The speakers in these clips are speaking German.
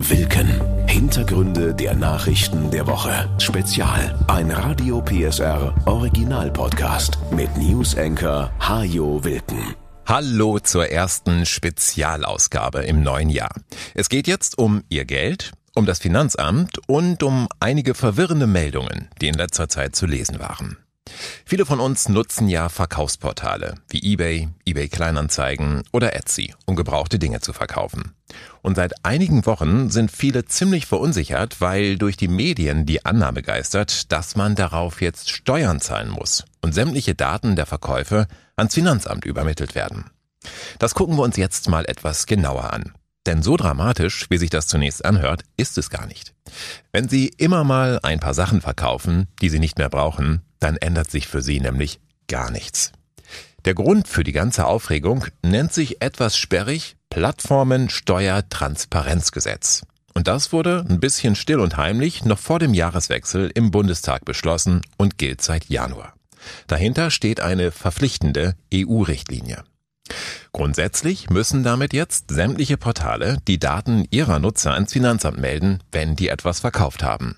Wilken. Hintergründe der Nachrichten der Woche. Spezial. Ein Radio PSR Original Podcast mit News Anchor Hajo Wilken. Hallo zur ersten Spezialausgabe im neuen Jahr. Es geht jetzt um Ihr Geld, um das Finanzamt und um einige verwirrende Meldungen, die in letzter Zeit zu lesen waren. Viele von uns nutzen ja Verkaufsportale wie eBay, eBay Kleinanzeigen oder Etsy, um gebrauchte Dinge zu verkaufen. Und seit einigen Wochen sind viele ziemlich verunsichert, weil durch die Medien die Annahme geistert, dass man darauf jetzt Steuern zahlen muss und sämtliche Daten der Verkäufe ans Finanzamt übermittelt werden. Das gucken wir uns jetzt mal etwas genauer an. Denn so dramatisch, wie sich das zunächst anhört, ist es gar nicht. Wenn Sie immer mal ein paar Sachen verkaufen, die Sie nicht mehr brauchen, dann ändert sich für Sie nämlich gar nichts. Der Grund für die ganze Aufregung nennt sich etwas sperrig Plattformensteuertransparenzgesetz. Und das wurde ein bisschen still und heimlich noch vor dem Jahreswechsel im Bundestag beschlossen und gilt seit Januar. Dahinter steht eine verpflichtende EU-Richtlinie. Grundsätzlich müssen damit jetzt sämtliche Portale die Daten ihrer Nutzer ans Finanzamt melden, wenn die etwas verkauft haben.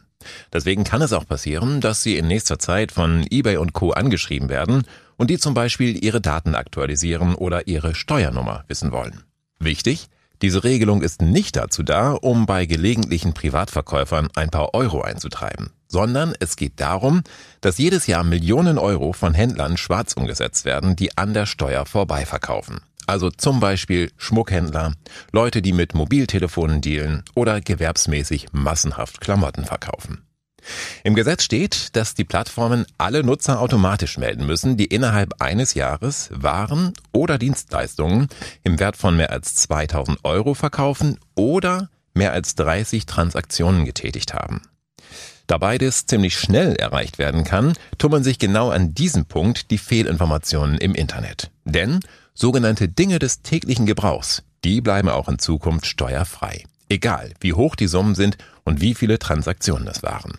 Deswegen kann es auch passieren, dass Sie in nächster Zeit von eBay und Co. angeschrieben werden und die zum Beispiel Ihre Daten aktualisieren oder Ihre Steuernummer wissen wollen. Wichtig, diese Regelung ist nicht dazu da, um bei gelegentlichen Privatverkäufern ein paar Euro einzutreiben, sondern es geht darum, dass jedes Jahr Millionen Euro von Händlern schwarz umgesetzt werden, die an der Steuer vorbeiverkaufen. Also zum Beispiel Schmuckhändler, Leute, die mit Mobiltelefonen dealen oder gewerbsmäßig massenhaft Klamotten verkaufen. Im Gesetz steht, dass die Plattformen alle Nutzer automatisch melden müssen, die innerhalb eines Jahres Waren oder Dienstleistungen im Wert von mehr als 2000 Euro verkaufen oder mehr als 30 Transaktionen getätigt haben. Da beides ziemlich schnell erreicht werden kann, tummeln sich genau an diesem Punkt die Fehlinformationen im Internet. Denn sogenannte Dinge des täglichen Gebrauchs, die bleiben auch in Zukunft steuerfrei. Egal, wie hoch die Summen sind und wie viele Transaktionen es waren.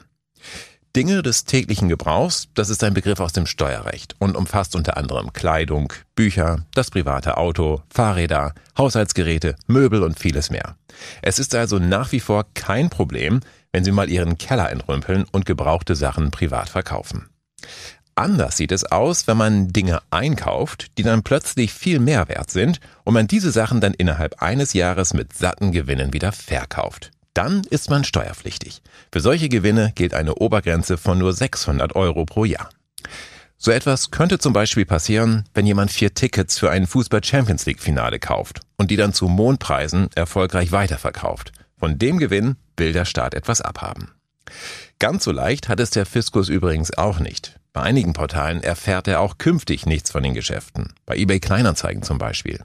Dinge des täglichen Gebrauchs, das ist ein Begriff aus dem Steuerrecht und umfasst unter anderem Kleidung, Bücher, das private Auto, Fahrräder, Haushaltsgeräte, Möbel und vieles mehr. Es ist also nach wie vor kein Problem, wenn Sie mal Ihren Keller entrümpeln und gebrauchte Sachen privat verkaufen. Anders sieht es aus, wenn man Dinge einkauft, die dann plötzlich viel mehr wert sind und man diese Sachen dann innerhalb eines Jahres mit satten Gewinnen wieder verkauft. Dann ist man steuerpflichtig. Für solche Gewinne gilt eine Obergrenze von nur 600 Euro pro Jahr. So etwas könnte zum Beispiel passieren, wenn jemand vier Tickets für ein Fußball-Champions League-Finale kauft und die dann zu Mondpreisen erfolgreich weiterverkauft. Von dem Gewinn will der Staat etwas abhaben. Ganz so leicht hat es der Fiskus übrigens auch nicht. Bei einigen Portalen erfährt er auch künftig nichts von den Geschäften. Bei eBay Kleinanzeigen zum Beispiel.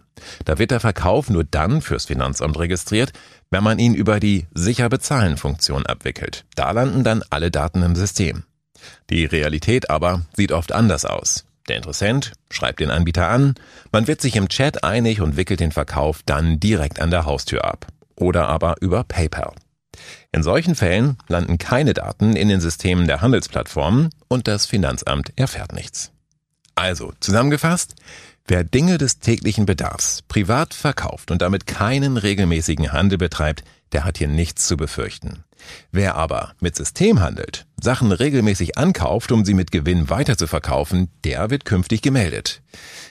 Da wird der Verkauf nur dann fürs Finanzamt registriert, wenn man ihn über die Sicher bezahlen Funktion abwickelt. Da landen dann alle Daten im System. Die Realität aber sieht oft anders aus. Der Interessent schreibt den Anbieter an, man wird sich im Chat einig und wickelt den Verkauf dann direkt an der Haustür ab. Oder aber über PayPal. In solchen Fällen landen keine Daten in den Systemen der Handelsplattformen und das Finanzamt erfährt nichts. Also, zusammengefasst, wer Dinge des täglichen Bedarfs privat verkauft und damit keinen regelmäßigen Handel betreibt, der hat hier nichts zu befürchten. Wer aber mit System handelt, Sachen regelmäßig ankauft, um sie mit Gewinn weiter zu verkaufen, der wird künftig gemeldet.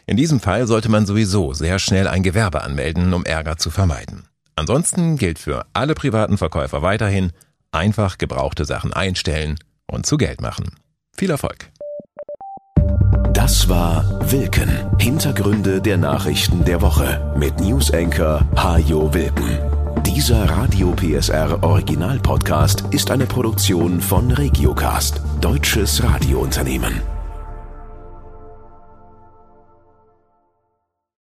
In diesem Fall sollte man sowieso sehr schnell ein Gewerbe anmelden, um Ärger zu vermeiden. Ansonsten gilt für alle privaten Verkäufer weiterhin einfach gebrauchte Sachen einstellen und zu Geld machen. Viel Erfolg! Das war Wilken. Hintergründe der Nachrichten der Woche mit Newsenker Hajo Wilken. Dieser Radio PSR Original Podcast ist eine Produktion von Regiocast, deutsches Radiounternehmen.